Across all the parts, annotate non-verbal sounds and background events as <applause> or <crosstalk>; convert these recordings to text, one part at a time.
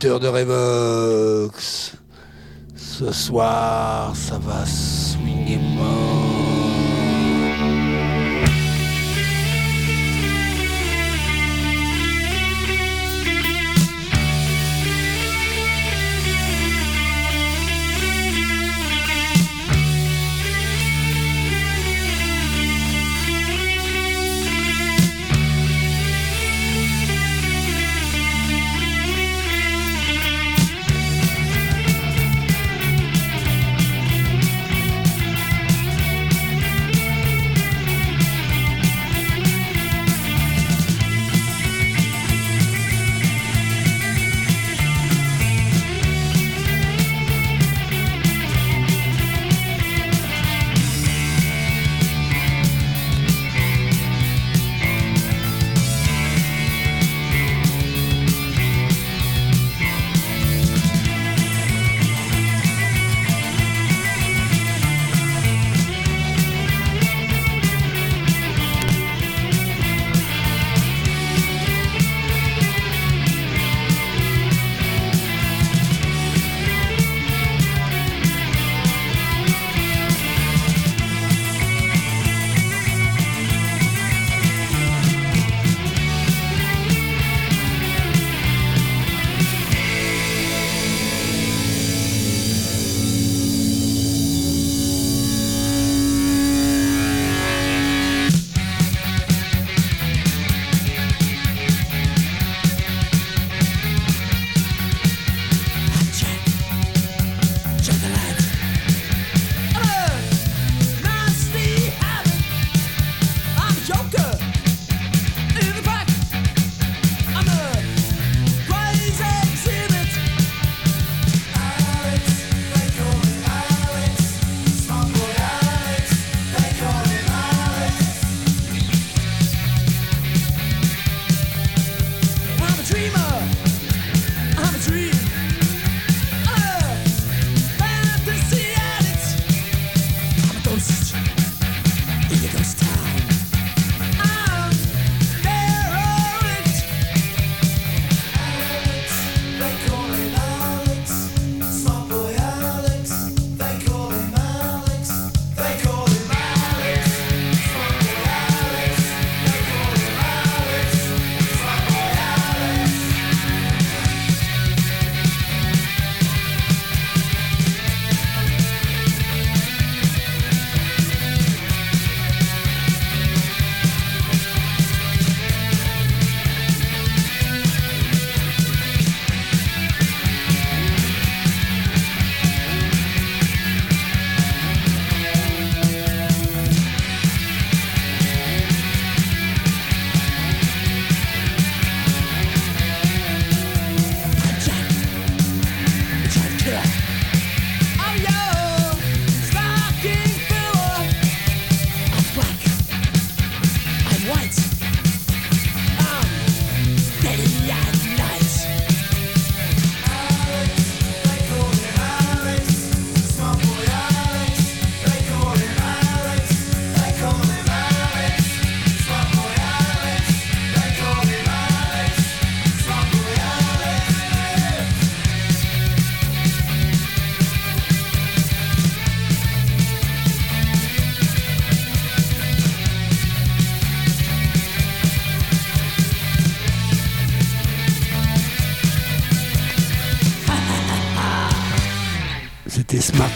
de Revox. Ce soir, ça va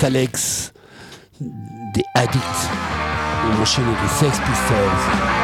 Alex des Addicts. On enchaîne les Sex Pistols.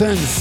Sense.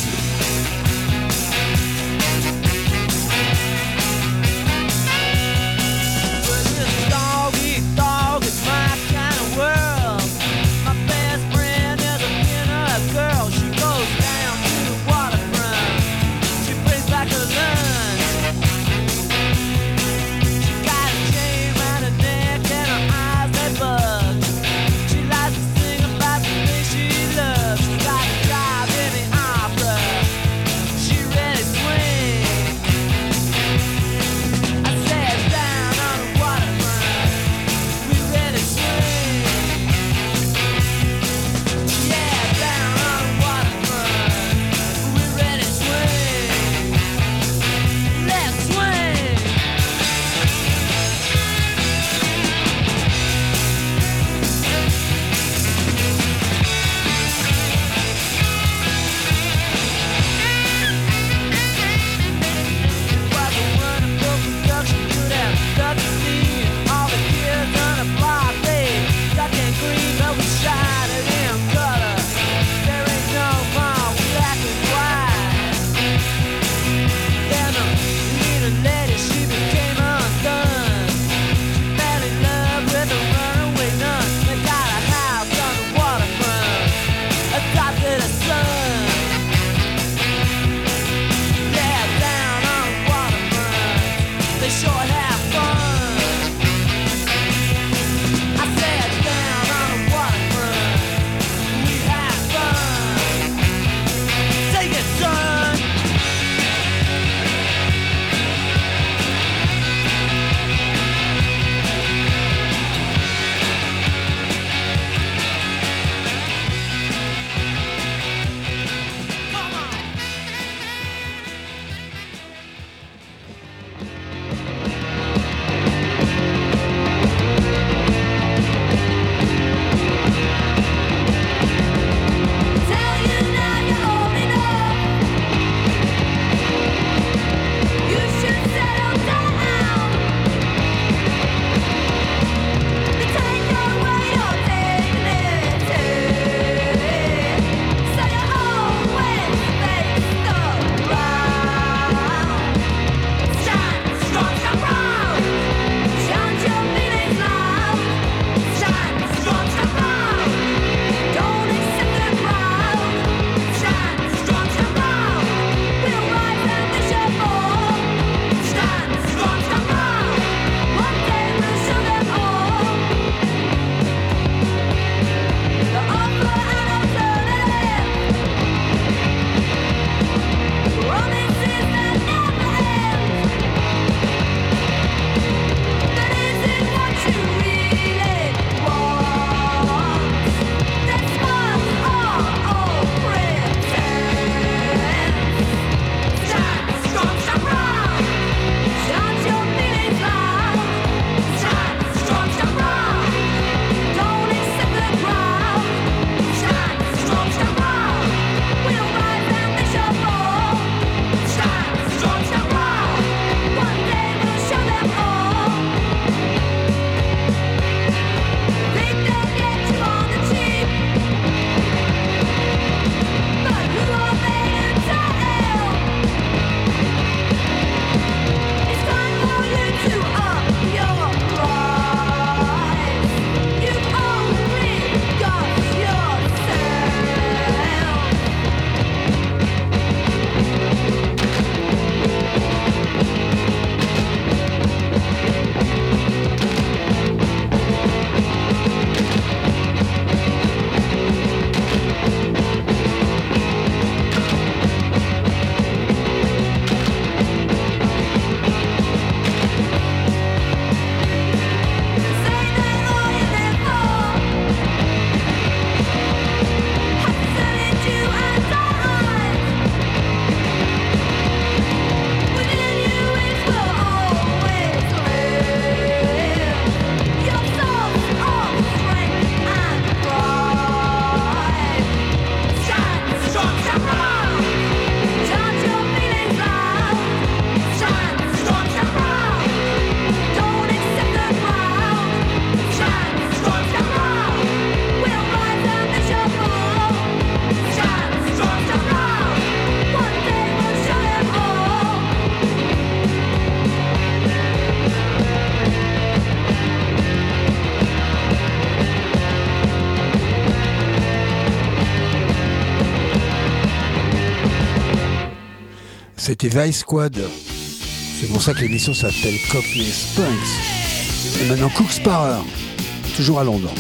C'était Vice Squad. C'est pour ça que l'émission s'appelle Cockney Spunks. Et maintenant Cook Sparrer, toujours à Londres.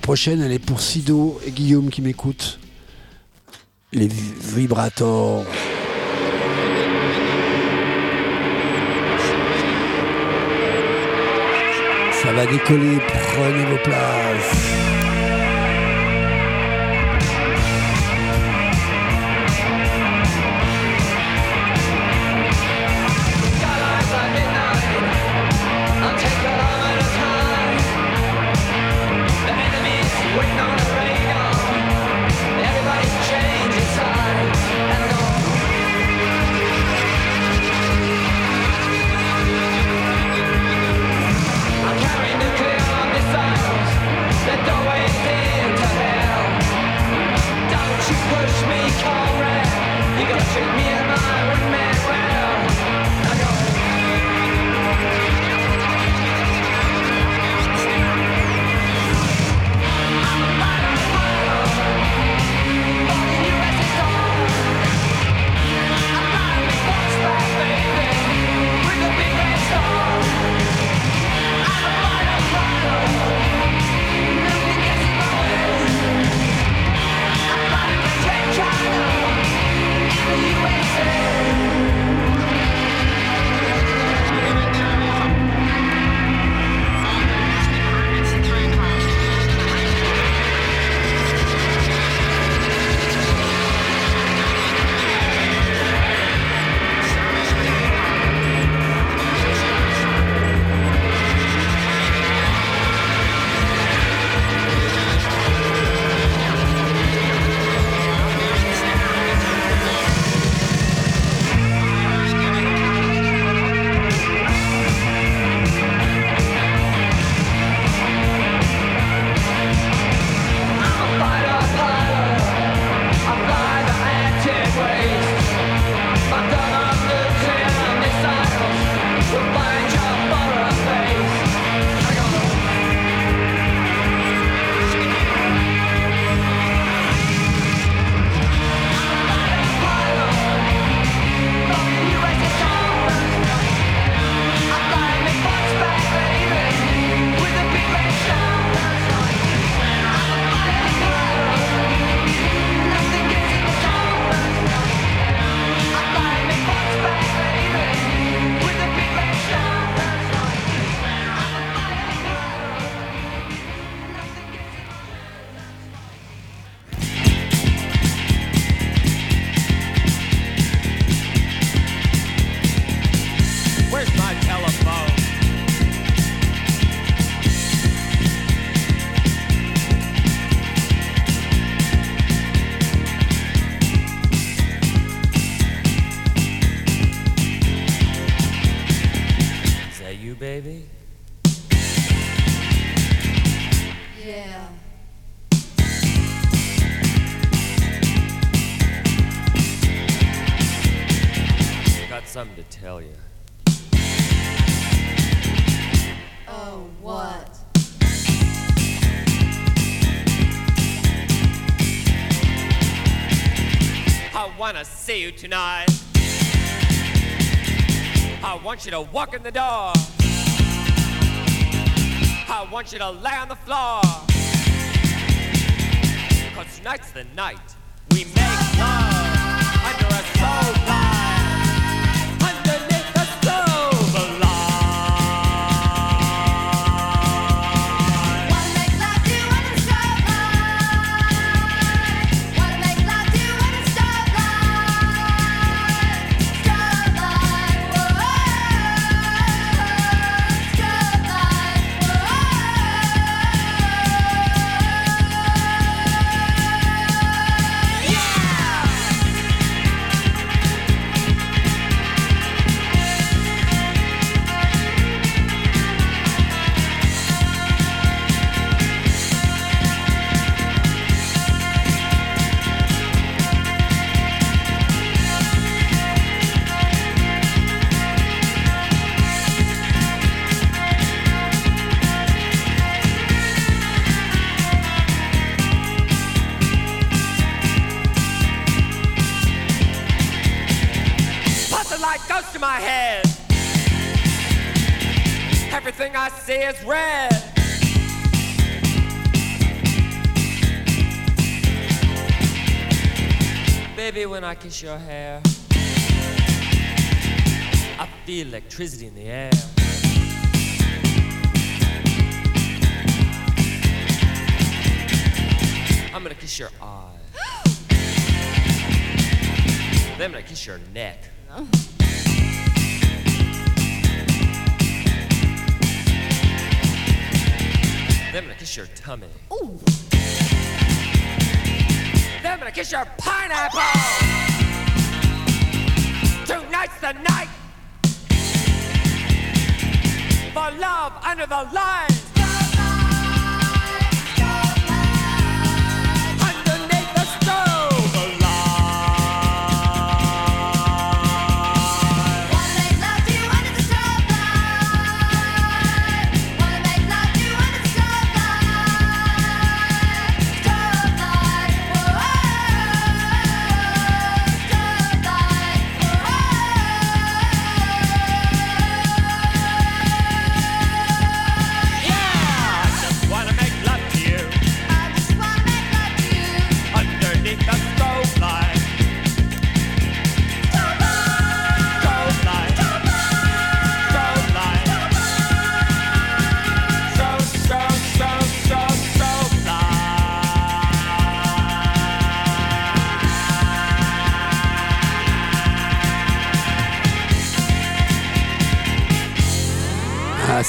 Prochaine, elle est pour Sido et Guillaume qui m'écoutent. Les vibrators. Ça va décoller, prenez vos places. me want you to walk in the door. I want you to lay on the floor. Cause tonight's the night we make love under a soul Everything I see is red. Baby, when I kiss your hair, I feel electricity in the air. I'm gonna kiss your eye. <gasps> Then I'm gonna kiss your neck. Oh. Then I'm gonna kiss your tummy. Then I'm gonna kiss your pineapple. Tonight's the night for love under the lights.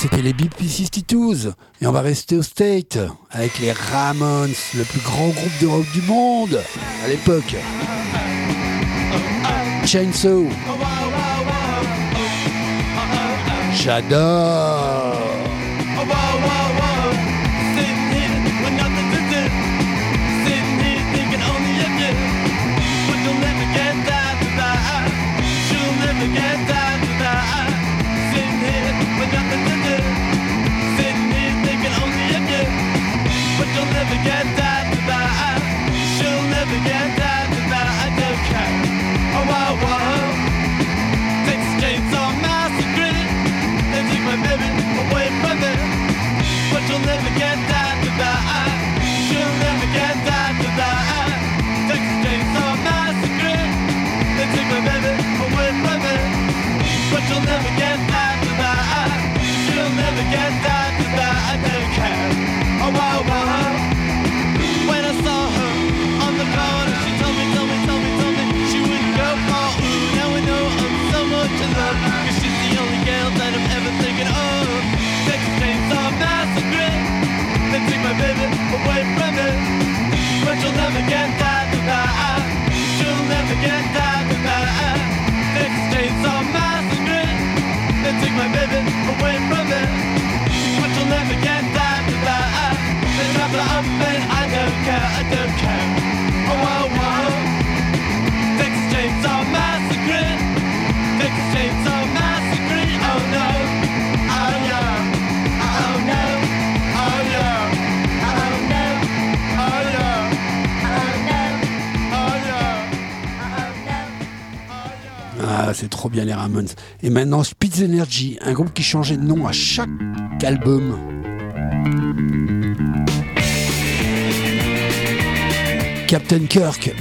C'était les BP62s. Et on va rester au State avec les Ramones, le plus grand groupe de rock du monde à l'époque. Chainsaw. J'adore. C'est trop bien les Ramones. Et maintenant, Speed Energy, un groupe qui changeait de nom à chaque album. Captain Kirk.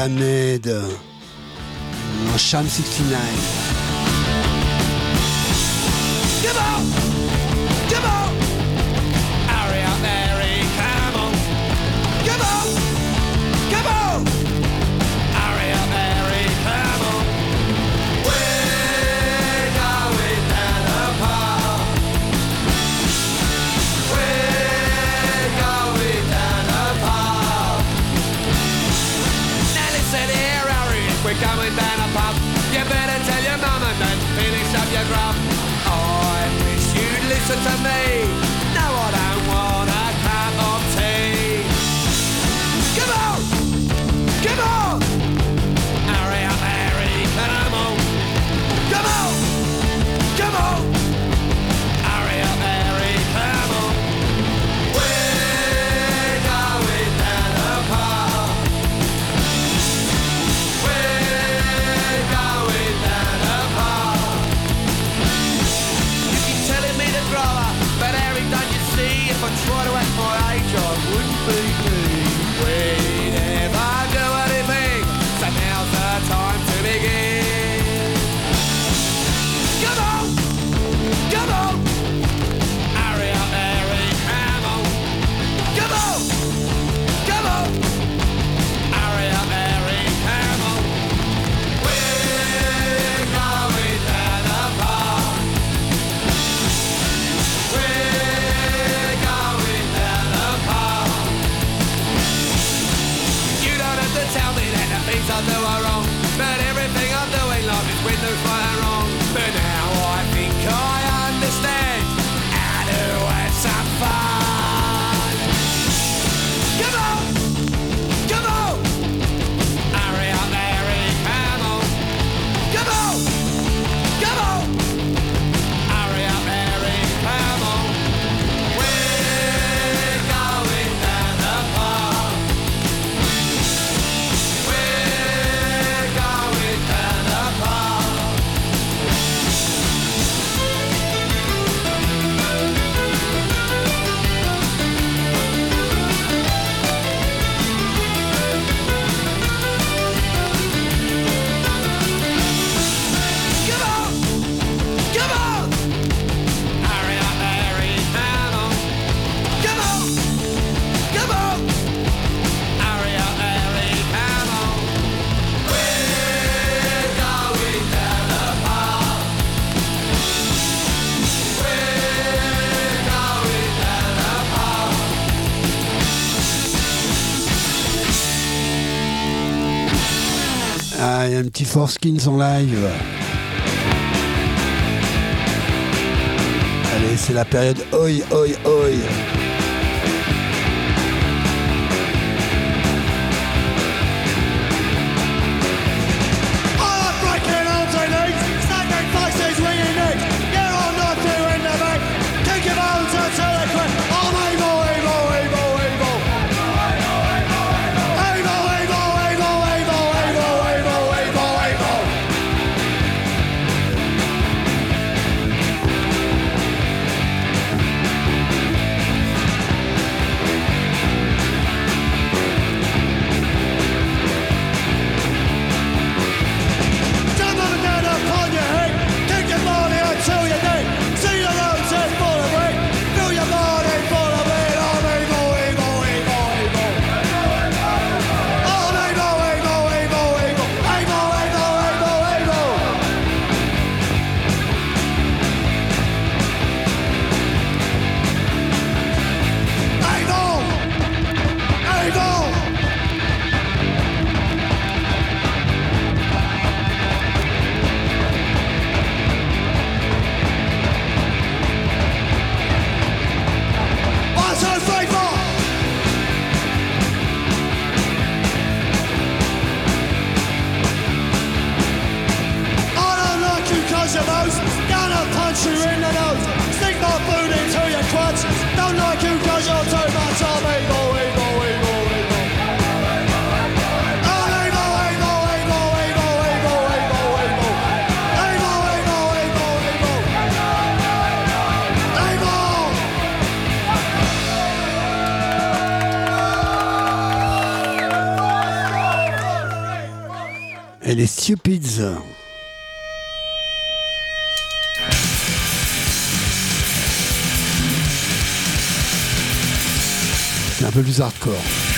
Janet dans Sham 69. to me. Four Skins en live. Allez, c'est la période oi oi oi. et les Stupids. un peu plus hardcore.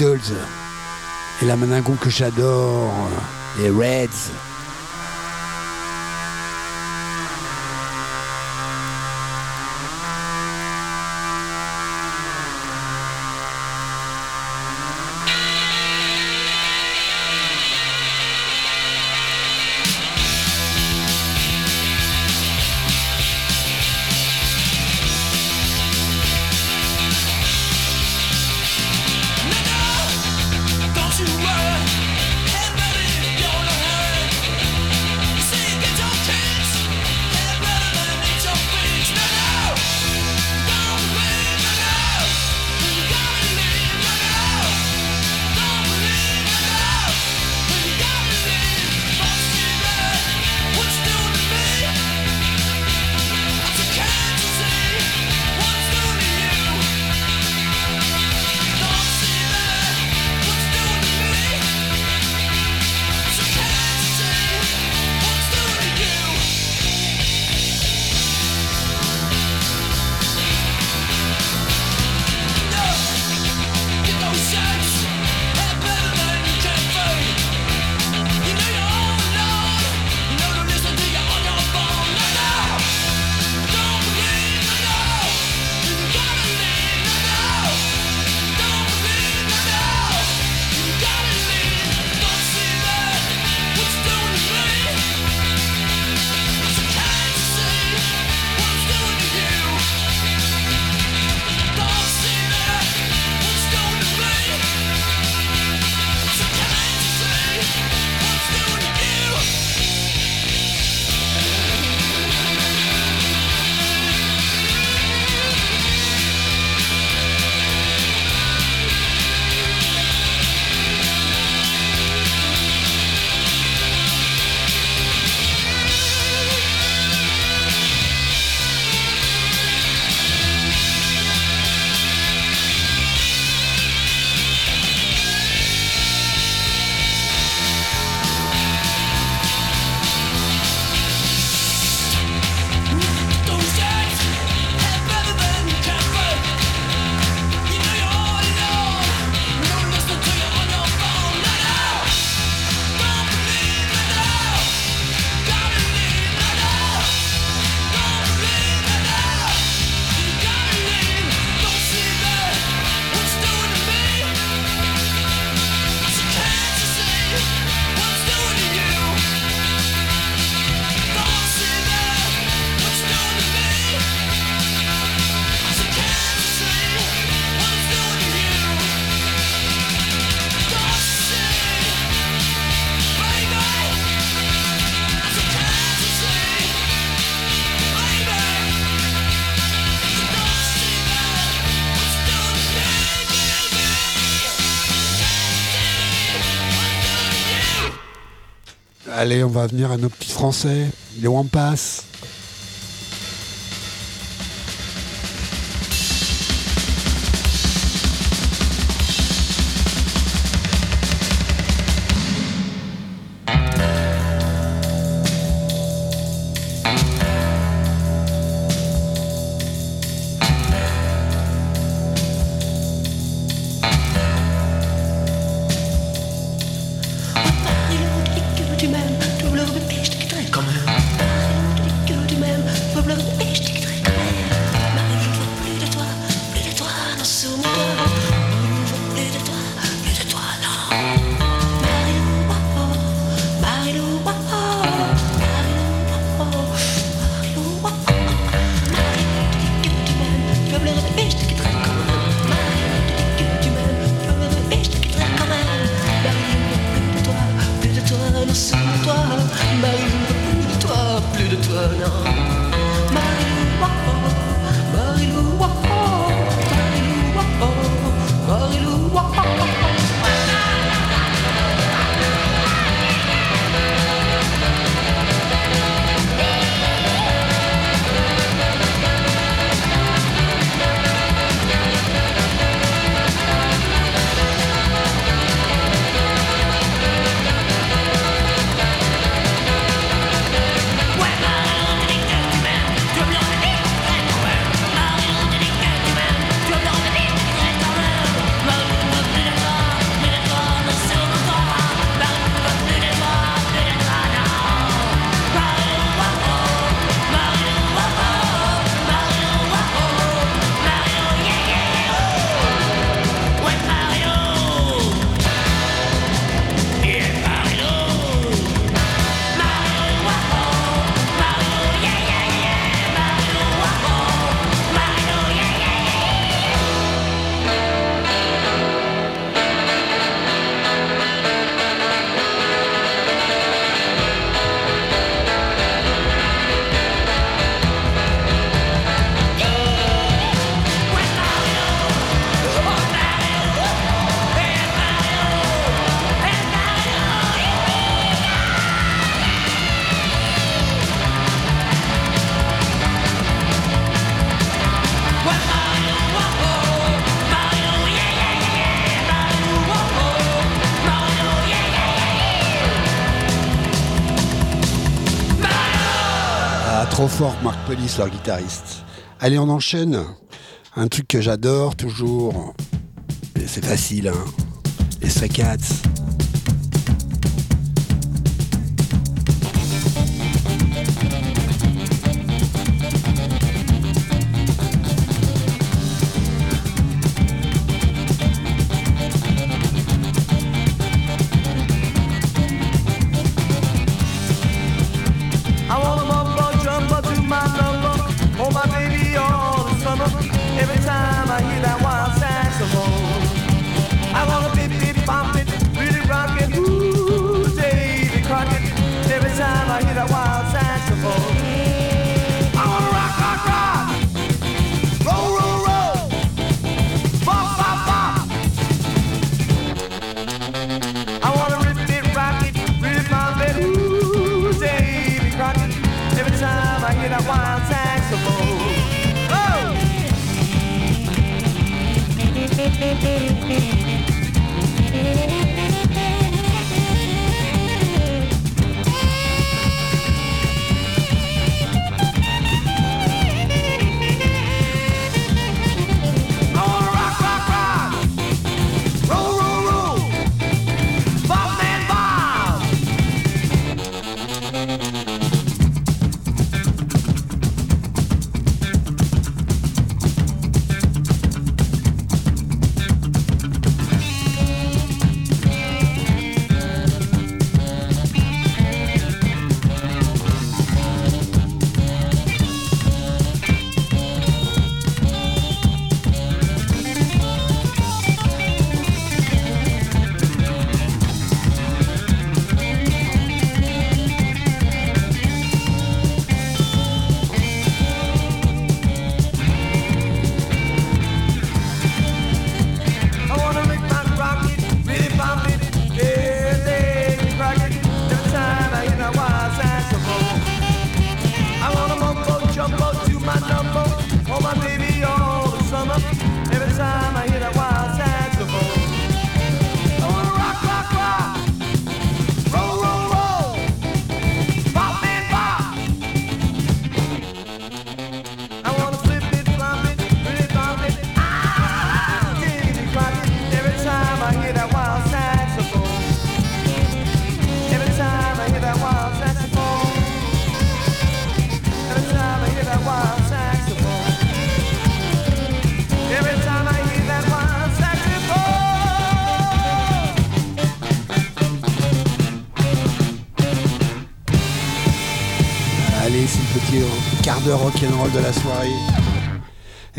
Et la Maningo que j'adore, euh, les Reds. Allez, on va venir à nos petits Français, les Wampas. Marc Pelis, leur guitariste. Allez, on enchaîne. Un truc que j'adore toujours. C'est facile, hein. Les Stray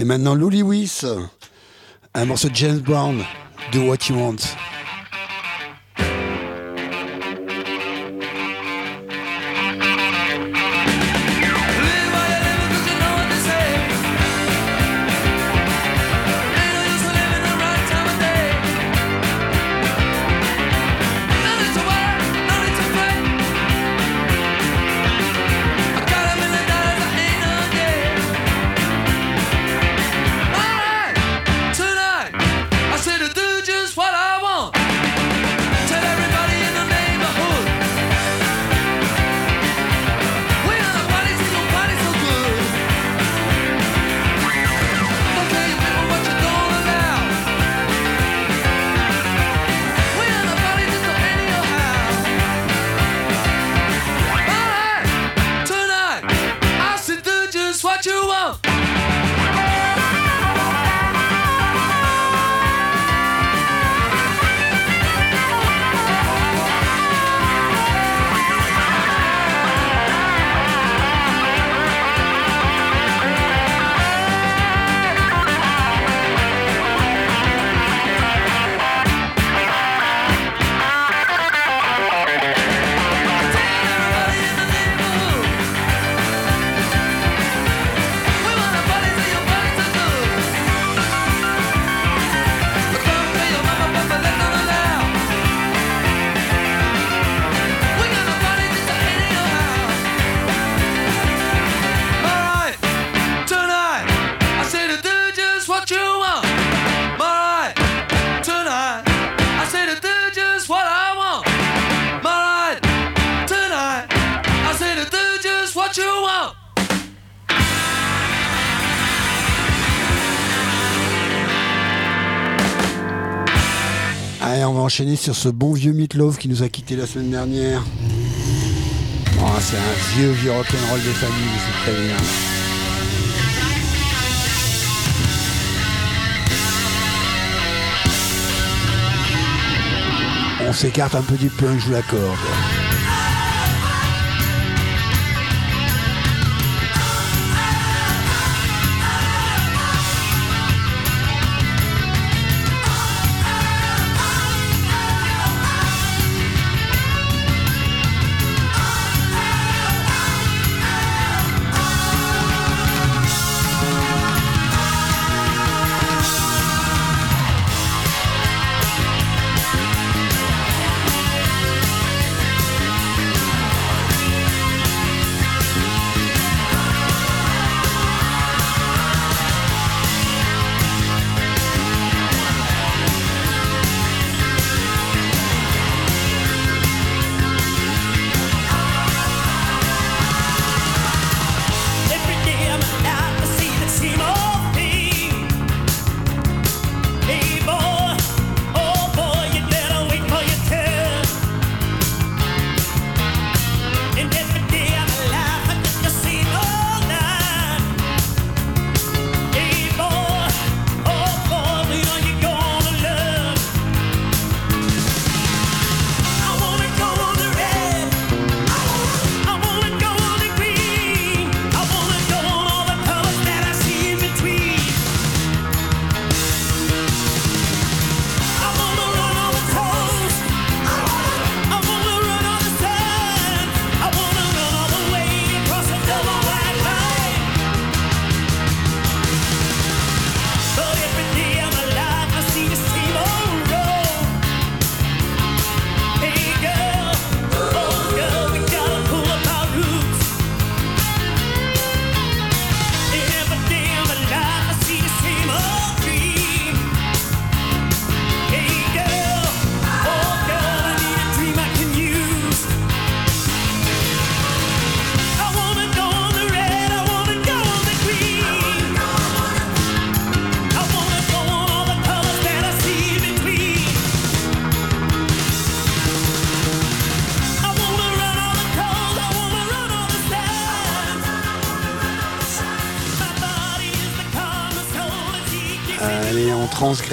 Et maintenant Lou Lewis, un morceau de James Brown, Do What You Want. sur ce bon vieux Meatloaf qui nous a quitté la semaine dernière. Oh, c'est un vieux vieux rock'n'roll des familles, c'est très bien. On s'écarte un peu du punk, je vous l'accorde.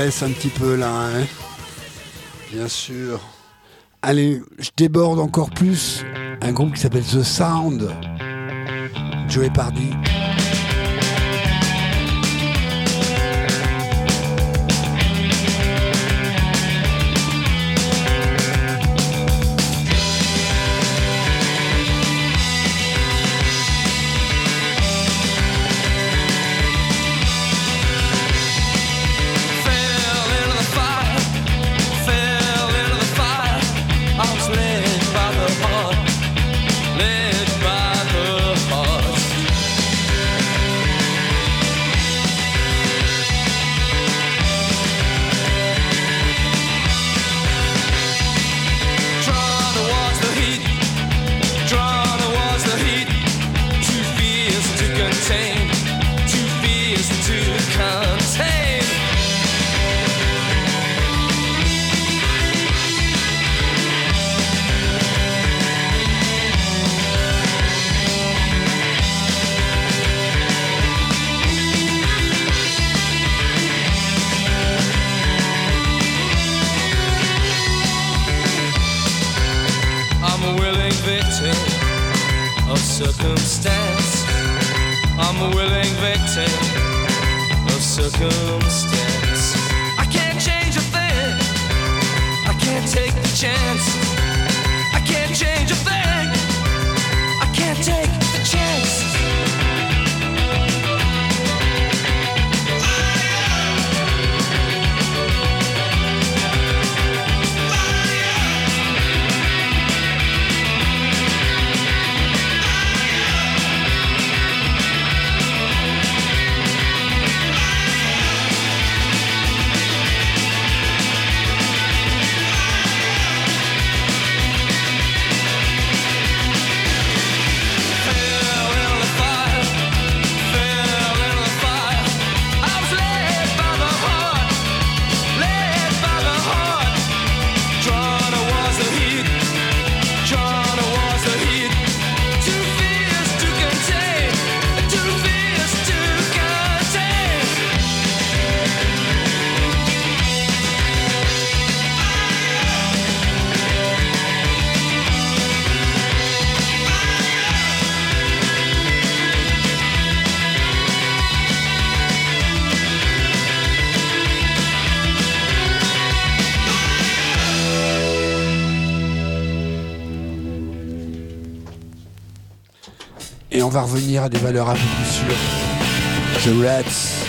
un petit peu là. Hein. Bien sûr. Allez, je déborde encore plus. Un groupe qui s'appelle The Sound. Joey Pardy. victim of circumstance. I'm a willing victim of circumstance. I can't change a thing. I can't take the chance. I can't change a thing. I can't take the chance. on va revenir à des valeurs un peu plus sûres. The Rats.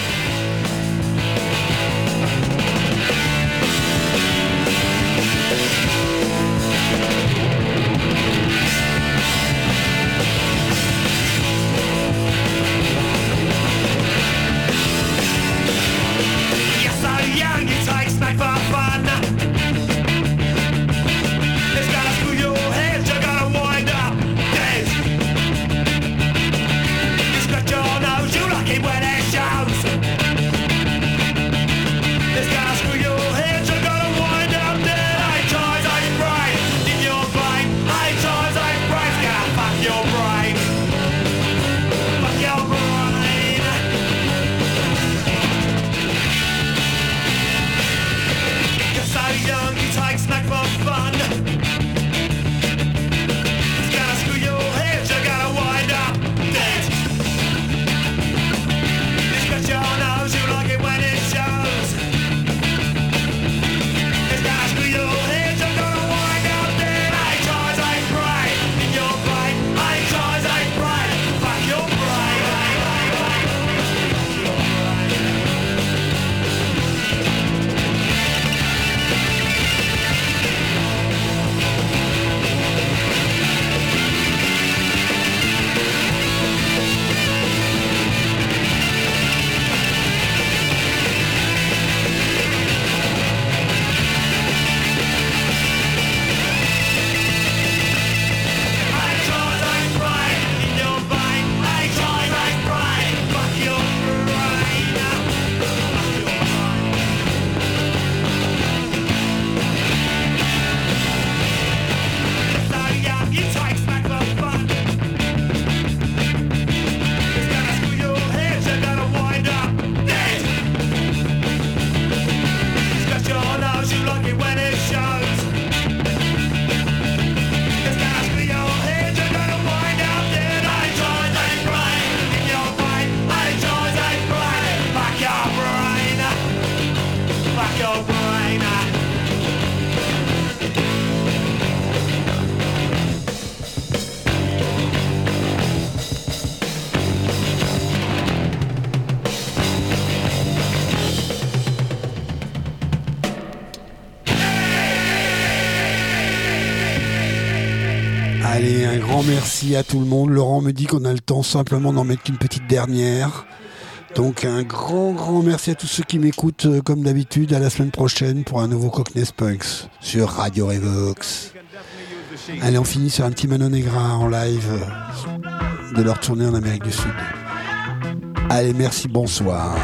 Merci à tout le monde. Laurent me dit qu'on a le temps simplement d'en mettre une petite dernière. Donc un grand, grand merci à tous ceux qui m'écoutent euh, comme d'habitude. À la semaine prochaine pour un nouveau Cockney Spunks sur Radio Revox. Allez, on finit sur un petit Mano Negra en live euh, de leur tournée en Amérique du Sud. Allez, merci, bonsoir.